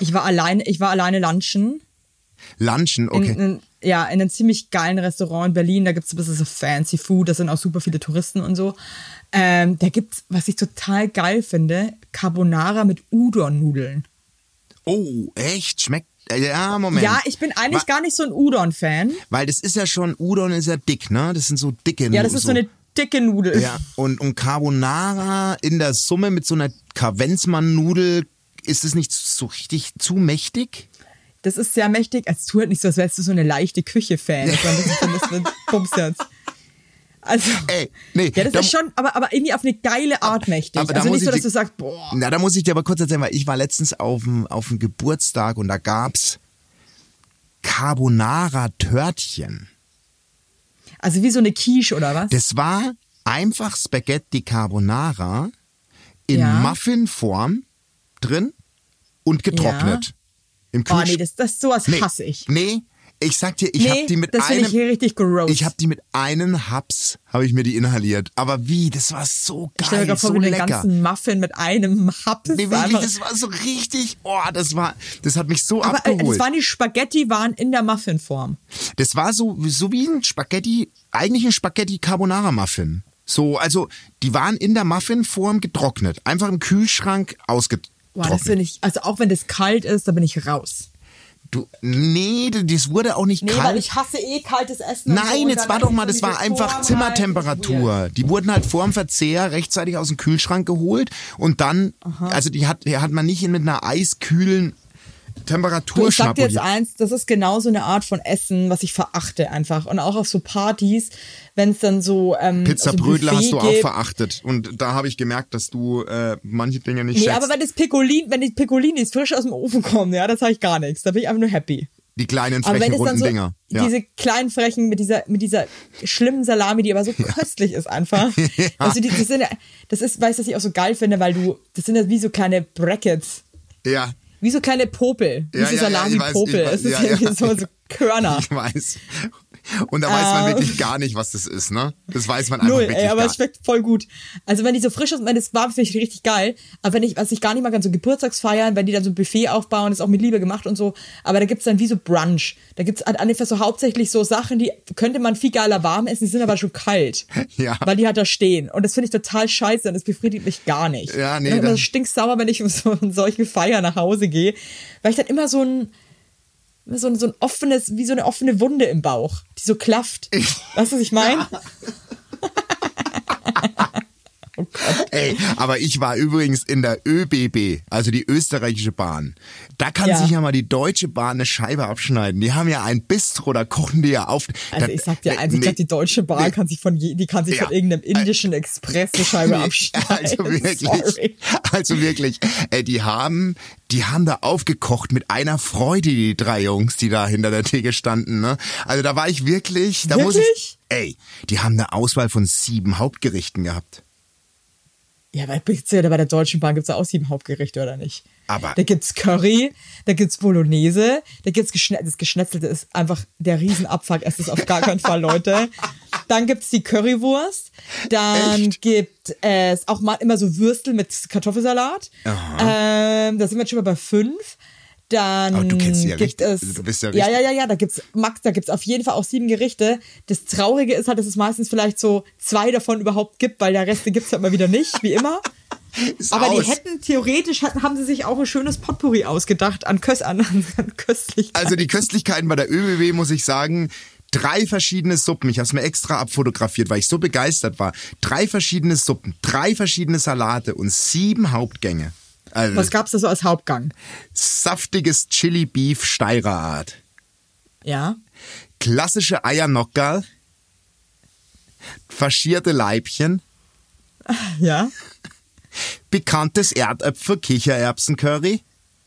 Ich war alleine, ich war alleine lunchen. Lunchen, In, okay. in, ja, in einem ziemlich geilen Restaurant in Berlin. Da gibt's ein bisschen so fancy Food, da sind auch super viele Touristen und so. Ähm, da gibt's, was ich total geil finde, Carbonara mit Udon-Nudeln. Oh, echt? Schmeckt. äh, Ja, Moment. Ja, ich bin eigentlich Wa- gar nicht so ein Udon-Fan. Weil das ist ja schon, Udon ist ja dick, ne? Das sind so dicke Ja, das ist so eine dicke Nudel. Ja, und, und Carbonara in der Summe mit so einer Kavenzmann-Nudel, ist es nicht so richtig zu mächtig? Das ist sehr mächtig. Es tut nicht so, als wärst du so eine leichte Küche-Fan. Also, Ey, nee. ja, das da- ist schon, aber, aber irgendwie auf eine geile Art mächtig. aber also nicht so, dass die- du sagst, boah. Na, da muss ich dir aber kurz erzählen, weil ich war letztens auf dem, auf dem Geburtstag und da gab's Carbonara-Törtchen. Also wie so eine Quiche oder was? Das war einfach Spaghetti Carbonara in Ja. Muffinform drin und getrocknet. Im oh Kühlschrank. nee, das, das sowas Nee, hasse ich. Nee, ich sag dir, ich nee, hab die mit das finde einem ich hier richtig gross. ich habe die mit einem Haps habe ich mir die inhaliert, aber wie, das war so Ich stell mir geil, vor, so wie du den lecker. ganzen Muffin mit einem Haps. Nee, wirklich, das war so richtig, oh, das war das hat mich so aber äh, abgeholt. das waren die Spaghetti waren in der Muffinform. Das war so, so wie ein Spaghetti, eigentlich ein Spaghetti Carbonara Muffin. So, also die waren in der Muffinform getrocknet, einfach im Kühlschrank Boah, das finde ich, also auch wenn das kalt ist, da bin ich raus. du, nee, das wurde auch nicht Nee, kalt. weil ich hasse eh kaltes Essen. so Nein, und jetzt war doch mal, so das war einfach Form halt, Zimmertemperatur. Die wurden halt vorm Verzehr rechtzeitig aus dem Kühlschrank geholt und dann, also die hat, die hat man nicht mit einer eiskühlen Temperatur ich sag dir jetzt eins, das ist genau so eine Art von Essen, was ich verachte einfach. Und auch auf so Partys, wenn es dann so ähm, Pizzabrödel so hast du auch verachtet und da habe ich gemerkt, dass du äh, manche Dinge nicht Nee, schätzt. aber wenn das wenn die Pecolinis frisch aus dem Ofen kommen, ja, das habe ich gar nichts. Da bin ich einfach nur happy. die kleinen Aber frechen runden so Dinger. Ja. diese kleinen frechen mit dieser mit dieser schlimmen Salami, die aber so [laughs] köstlich ist einfach. [laughs] Also die, das, sind, ja- das ist, weißt du, was ich auch so geil finde, weil du, das sind ja wie so kleine Brackets, ja, wie so kleine Popel, wie Ja, so ja, ja, Salami-Popel. weiß, Es ist ja, irgendwie ja. so, so Körner. [laughs] ich weiß. Und da weiß man Ähm. wirklich gar nicht, was das ist, ne? Das weiß man einfach Null, wirklich ey, aber gar es schmeckt voll gut. Also wenn die so frisch ist, meine, das war finde ich richtig geil. Aber wenn ich, was ich gar nicht mag, an so Geburtstagsfeiern, wenn die dann so ein Buffet aufbauen, ist auch mit Liebe gemacht und so. Aber da gibt's dann wie so Brunch. Da gibt's halt einfach so hauptsächlich so Sachen, die könnte man viel geiler warm essen, die sind aber schon kalt. [laughs] Ja. Weil die halt da stehen. Und das finde ich total scheiße und das befriedigt mich gar nicht. Ja, nee, immer dann- so stinksauer, wenn ich so [laughs] von solchen Feiern nach Hause gehe. Weil ich dann immer so ein, so ein, so ein offenes, wie so eine offene Wunde im Bauch, die so klafft. Weißt du, was ich meine? [laughs] Ey, aber ich war übrigens in der ÖBB, also die österreichische Bahn. Da kann Ja. sich ja mal die deutsche Bahn eine Scheibe abschneiden. Die haben ja ein Bistro, da kochen die ja auf. Also da, ich sag dir eins, ich nee, glaube, die Deutsche Bahn nee. kann sich von je, die kann sich Ja. von irgendeinem indischen Express eine Scheibe abschneiden. Also wirklich, Sorry. also wirklich, ey, die haben, die haben da aufgekocht mit einer Freude, die drei Jungs, die da hinter der Theke standen, ne? Also da war ich wirklich, da muss ich, Wirklich? ey, die haben eine Auswahl von sieben Hauptgerichten gehabt. Ja, bei, bei der Deutschen Bahn gibt's ja auch sieben Hauptgerichte, oder nicht? Aber- Da gibt's Curry, da gibt's Bolognese, da gibt's Geschne das Geschnetzelte ist einfach der Riesenabfuck. Es ist auf gar keinen Fall, Leute. Dann gibt's die Currywurst. Dann Echt? gibt es auch mal immer so Würstel mit Kartoffelsalat. Ähm, da sind wir jetzt schon mal bei fünf. Dann Aber du kennst ja gibt richtig. es Also du bist ja ja, richtig- ja, ja, ja, da gibt's Max, da gibt's auf jeden Fall auch sieben Gerichte. Das Traurige ist halt, dass es meistens vielleicht so zwei davon überhaupt gibt, weil der Rest den gibt's halt mal wieder nicht, wie immer. [laughs] Ist Aber aus. die hätten theoretisch hatten, haben sie sich auch ein schönes Potpourri ausgedacht an, Kös an, an, an Köstlichkeiten. Also die Köstlichkeiten bei der ÖBW muss ich sagen, drei verschiedene Suppen. Ich habe es mir extra abfotografiert, weil ich so begeistert war. Drei verschiedene Suppen, drei verschiedene Salate und sieben Hauptgänge. Also Was gab's da so als Hauptgang? saftiges Chili Beef Steirer Art, Ja. klassische Eiernockerl, faschierte Leibchen, [laughs] Ja. pikantes Erdäpfel Kichererbsen-Curry.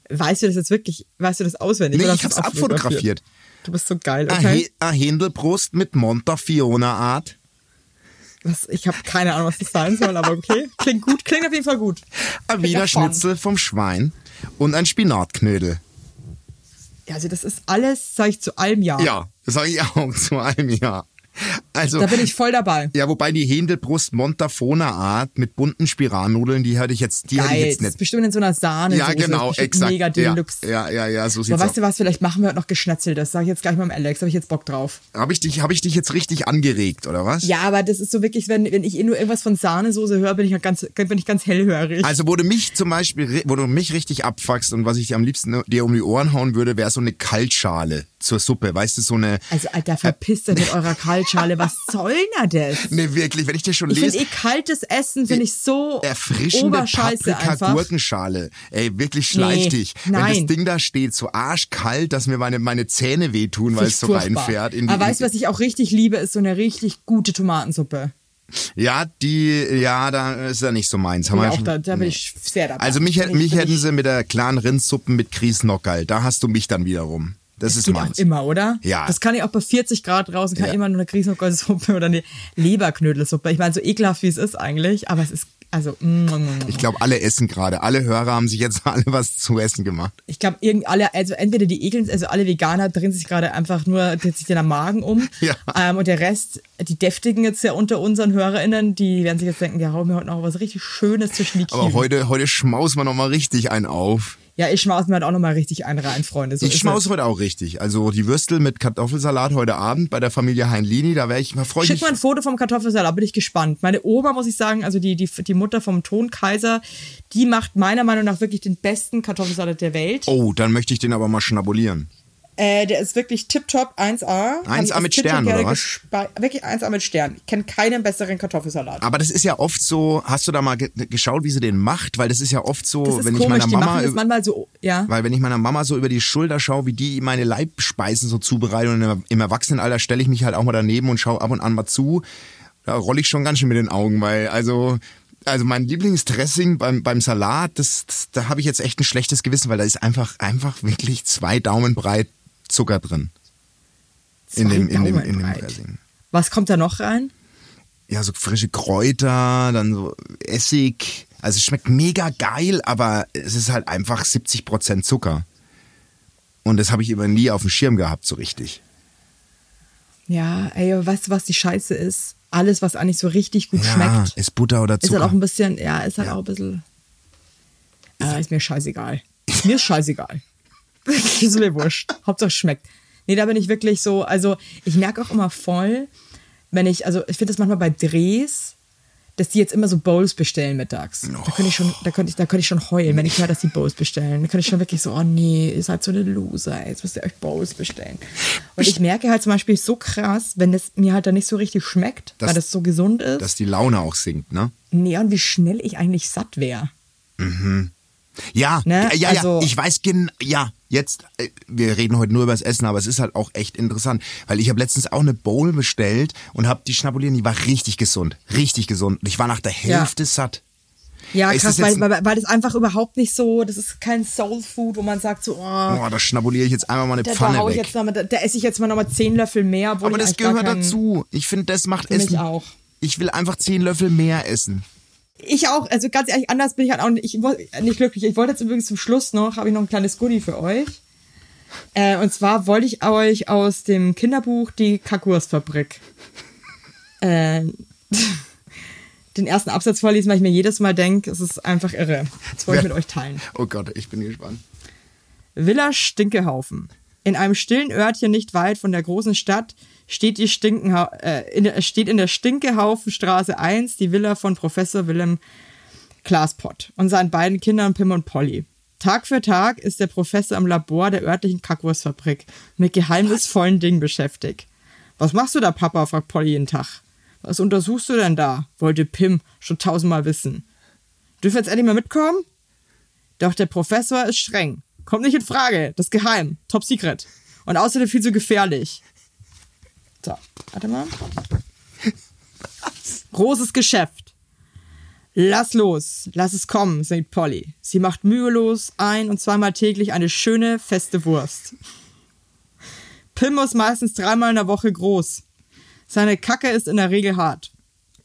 Weißt du das jetzt wirklich, weißt du das auswendig? Nee, oder ich hab's abfotografiert. Du bist so geil, okay? He- Ein Händelbrust mit Montafiona Art. Was, ich habe keine Ahnung, was das sein soll, aber okay. Klingt gut, klingt auf jeden Fall gut. Ein Wiener. Schnitzel vom Schwein und ein Spinatknödel. Ja, also das ist alles, sag ich zu allem Ja. Ja, das sage ich auch zu einem Jahr. Also, Da bin ich voll dabei. ja, wobei die Händelbrust Montafona Art mit bunten Spiralnudeln, die hatte ich jetzt, die hatte ich Geil. jetzt Das ist nicht. bestimmt in so einer Sahne. Ja, genau, exakt. Mega Deluxe. ja, ja, ja, so Aber sieht's weißt aus. du was, vielleicht machen wir heute noch geschnetzeltes. Sag ich jetzt gleich mal dem Alex, habe ich jetzt Bock drauf. Habe ich dich, habe ich dich jetzt richtig angeregt, oder was? Ja, aber das ist so wirklich, wenn, wenn ich eh nur irgendwas von Sahnesoße höre, bin ich ganz, bin ich ganz hellhörig. Also, wo du mich zum Beispiel, wo du mich richtig abfuckst und was ich dir am liebsten dir um die Ohren hauen würde, wäre so eine Kaltschale zur Suppe. Weißt du, so eine, Also, Alter, verpisst euch mit eurer Kaltschale. [laughs] Was soll denn das? ne, wirklich, wenn ich dir schon Ich finde lese. eh kaltes Essen, finde ich so erfrischende. Paprika-Gurkenschale. Ey, wirklich schleich Nee, dich. Wenn nein. das Ding da steht, so arschkalt, dass mir meine, meine Zähne wehtun, weil es ich so furchtbar. reinfährt. In die, Aber weißt du, was ich auch richtig liebe, ist so eine richtig gute Tomatensuppe. Ja, die, ja, da ist ja nicht so meins. Haben Bin wir ich auch schon, da, da bin nee. ich sehr dabei. Also mich, Bin ich- mich bin hätten ich- sie mit der klaren Rindsuppen mit Grießnockerl. Da hast du mich dann wiederum. Das ist geht meins. auch immer, oder? Ja. Das kann ich auch bei 40 Grad draußen, kann Ja. immer nur eine Grießnockersuppe oder eine Leberknödelsuppe. Ich meine, so ekelhaft wie es ist eigentlich, aber es ist, also, mm, mm, mm. Ich glaube, alle essen gerade. Alle Hörer haben sich jetzt [laughs] alle was zu essen gemacht. ich glaube, alle, also entweder die ekeln, also alle Veganer drehen sich gerade einfach nur, dreht sich den am Magen um. [laughs] Ja. Ähm, und der Rest, die Deftigen jetzt ja unter unseren HörerInnen, die werden sich jetzt denken, ja, hauen wir heute noch was richtig Schönes zwischen die Aber Kiemen. heute, heute schmausen wir nochmal richtig einen auf. Ja, ich schmaus mir halt auch nochmal richtig einen rein, Freunde. So Ich schmaus heute auch richtig. Also die Würstel mit Kartoffelsalat heute Abend bei der Familie Heinlini, da wäre ich mal freue ich Schick mal ein Foto vom Kartoffelsalat, bin ich gespannt. Meine Oma, muss ich sagen, also die, die, die Mutter vom Tonkaiser, die macht meiner Meinung nach wirklich den besten Kartoffelsalat der Welt. Oh, dann möchte ich den aber mal schnabulieren. Äh, der ist wirklich tipptopp, 1A. 1A Hab ich als mit Stern, oder was? Wirklich 1A mit Stern. Ich kenne keinen besseren Kartoffelsalat. Aber das ist ja oft so, hast du da mal ge geschaut, wie sie den macht? Weil das ist ja oft so, wenn komisch, ich meiner Mama manchmal so, ja. Weil wenn ich meiner Mama so über die Schulter schaue, wie die meine Leibspeisen so zubereitet und im, im Erwachsenenalter stelle ich mich halt auch mal daneben und schaue ab und an mal zu, da rolle ich schon ganz schön mit den Augen, weil also also mein Lieblingsdressing beim, beim Salat, das, das da habe ich jetzt echt ein schlechtes Gewissen, weil da ist einfach einfach wirklich zwei Daumen breit Zucker drin in dem in dem in dem. Dressing. Was kommt da noch rein? Ja, so frische Kräuter, dann so Essig. Also es schmeckt mega geil, aber es ist halt einfach 70% Zucker. Und das habe ich immer nie auf dem Schirm gehabt, so richtig. Ja, ey, weißt du, was die Scheiße ist? Alles, was eigentlich so richtig gut Ja, schmeckt, ist Butter oder ist Zucker. halt auch ein bisschen, ja, ist halt Ja. auch ein bisschen. Ah, ist mir scheißegal. Mir ist scheißegal. [laughs] ist mir wurscht. Hauptsache es schmeckt. Nee, da bin ich wirklich so, also ich merke auch immer voll, wenn ich, also ich finde das manchmal bei Drehs, dass die jetzt immer so Bowls bestellen mittags. Da könnte ich schon, da könnte ich, da könnte ich schon heulen, wenn ich höre, dass die Bowls bestellen. Da könnte ich schon wirklich so, oh nee, ihr seid so eine Loser, jetzt müsst ihr euch Bowls bestellen. Und ich merke halt zum Beispiel so krass, wenn es mir halt dann nicht so richtig schmeckt, Das- weil das so gesund ist. Dass die Laune auch sinkt, ne? nee, und wie schnell ich eigentlich satt wäre. Ja, Ne? ja, ja, Also- ich weiß genau, ja, jetzt, äh, wir reden heute nur über das Essen, aber es ist halt auch echt interessant, weil ich habe letztens auch eine Bowl bestellt und habe die schnabuliert, die war richtig gesund, richtig gesund. Und ich war nach der Ja. Hälfte satt. Ja, Ist krass, weil, weil, weil das einfach überhaupt nicht so, das ist kein Soul Food, wo man sagt so, oh, Boah, da schnabuliere ich jetzt einmal mal eine Pfanne ich weg. jetzt noch mal, da, da esse ich jetzt mal noch mal zehn Löffel mehr. Aber ich das gehört dazu. Ich finde, das macht Essen. auch. Ich will einfach zehn Löffel mehr essen. Ich auch, also ganz ehrlich, anders bin ich halt auch nicht, ich nicht glücklich. Ich wollte jetzt übrigens zum Schluss noch, habe ich noch ein kleines Goodie für euch. Äh, und zwar wollte ich euch aus dem Kinderbuch die Kackwurstfabrik äh, den ersten Absatz vorlesen, weil ich mir jedes Mal denke, es ist einfach irre. Das wollte ich mit euch teilen. Oh Gott, ich bin gespannt. Villa Stinkehaufen. In einem stillen Örtchen nicht weit von der großen Stadt steht, die Stinkenha äh, in der, steht in der Stinkehaufenstraße 1 die Villa von Professor Willem Glaspott und seinen beiden Kindern Pim und Polly. Tag für Tag ist der Professor im Labor der örtlichen Kackwurstfabrik mit geheimnisvollen Dingen beschäftigt. Was machst du da, Papa? fragt Polly jeden Tag. Was untersuchst du denn da? wollte Pim schon tausendmal wissen. Dürfen wir jetzt endlich mal mitkommen? Doch der Professor ist streng. Kommt nicht in Frage. Das ist geheim. Top secret. Und außerdem viel zu gefährlich. So, warte mal. [laughs] Großes Geschäft. Lass los, lass es kommen, singt Polly. Sie macht mühelos ein- und zweimal täglich eine schöne, feste Wurst. Pim ist meistens dreimal in der Woche groß. Seine Kacke ist in der Regel hart.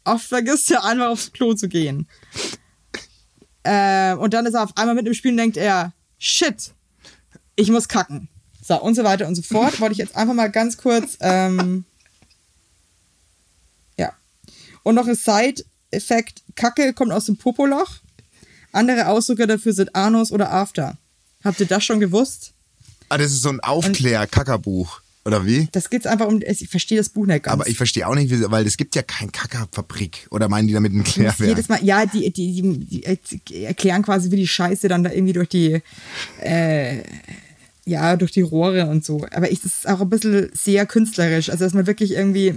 Oft vergisst er einmal aufs Klo zu gehen. Äh, und dann ist er auf einmal mit im Spiel und denkt er, shit, ich muss kacken. So, und so weiter und so fort. Wollte ich jetzt einfach mal ganz kurz, ähm, ja. Und noch ein Side-Effekt, Kacke kommt aus dem Popoloch. Andere Ausdrücke dafür sind Anus oder After. Habt ihr das schon gewusst? Ah, das ist so ein Aufklär-Kackerbuch. Oder wie? Das geht's einfach um, ich verstehe das Buch nicht ganz. Aber ich verstehe auch nicht, weil es gibt ja kein Kackerfabrik. Oder meinen die damit ein Klärwerk? jedes Mal, ja, die, die, die, die erklären quasi, wie die Scheiße dann da irgendwie durch die, äh, ja, durch die Rohre und so. Aber ich, das ist auch ein bisschen sehr künstlerisch. Also, dass man wirklich irgendwie,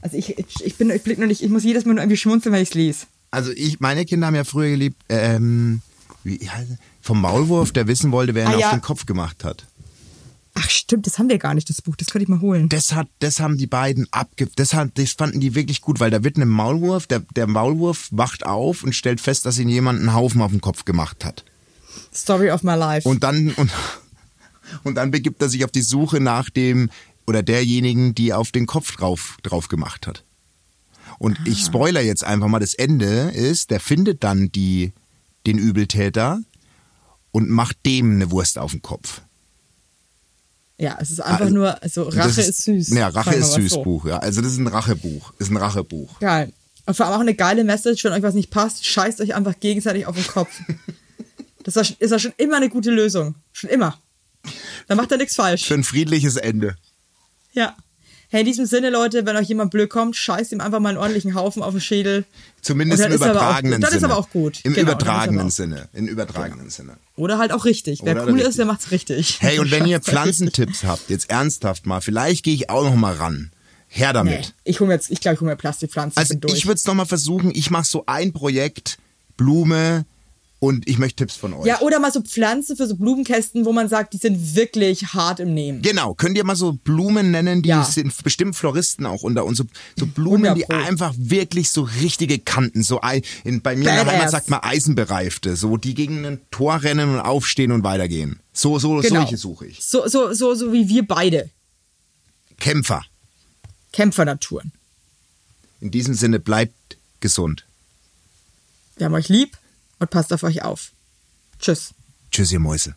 also ich, ich, bin, ich blick nur nicht, ich muss jedes Mal nur irgendwie schmunzeln, wenn ich es lese. Also ich, meine Kinder haben ja früher geliebt, ähm, wie heißt es? Vom Maulwurf, der wissen wollte, wer ihn Ah, auf ja. den Kopf gemacht hat. Ach, stimmt, das haben wir gar nicht, das Buch. Das könnte ich mal holen. Das hat, das haben die beiden abge, das hat, das fanden die wirklich gut, weil da wird ein Maulwurf, der, der Maulwurf wacht auf und stellt fest, dass ihn jemand einen Haufen auf den Kopf gemacht hat. Story of my life. Und dann, und, und dann begibt er sich auf die Suche nach dem, oder derjenigen, die auf den Kopf drauf, drauf gemacht hat. Und ich Ah. spoiler jetzt einfach mal, das Ende ist, der findet dann die, den Übeltäter und macht dem eine Wurst auf den Kopf. Ja, es ist einfach Ah, nur, also Rache das ist, süß. Ja, Rache ist süß so. Buch, ja. Also das ist ein Rachebuch. Ist ein Rachebuch. Geil. Und vor allem auch eine geile Message, wenn euch was nicht passt, scheißt euch einfach gegenseitig auf den Kopf. [laughs] Das ist ja schon immer eine gute Lösung. Schon immer. Da macht er nichts falsch. Für ein friedliches Ende. Ja. Hey, in diesem Sinne, Leute, wenn euch jemand blöd kommt, scheißt ihm einfach mal einen ordentlichen Haufen auf den Schädel. Zumindest im er übertragenen gut. Dann ist Sinne. aber auch gut. Im Genau, er übertragenen Sinne. Im übertragenen Sinne. Oder halt auch richtig. Wer Oder cool richtig. ist, der macht's richtig. Hey, und wenn [laughs] ihr halt. Pflanzentipps habt, jetzt ernsthaft mal, vielleicht gehe ich auch noch mal ran. Her damit. Nee, ich hole mir jetzt, ich glaube, ich hole mir Plastikpflanzen. Also durch. ich würde es noch mal versuchen. Ich mache so ein Projekt, Blume und ich möchte Tipps von euch. ja, oder mal so Pflanzen für so Blumenkästen, wo man sagt, die sind wirklich hart im Nehmen. Genau, könnt ihr mal so Blumen nennen, die Ja. sind bestimmt Floristen auch unter uns, so, so Blumen, die 100 Pro. einfach wirklich so richtige Kanten, so in, bei mir in der. Heimat sagt man Eisenbereifte, so die gegen ein Tor rennen und aufstehen und weitergehen. So, so, Genau. solche suche ich. So, so, so, so wie wir beide. Kämpfer. Kämpfernaturen. In diesem Sinne bleibt gesund. Wir haben euch lieb und passt auf euch auf. Tschüss. Tschüss, ihr Mäuse.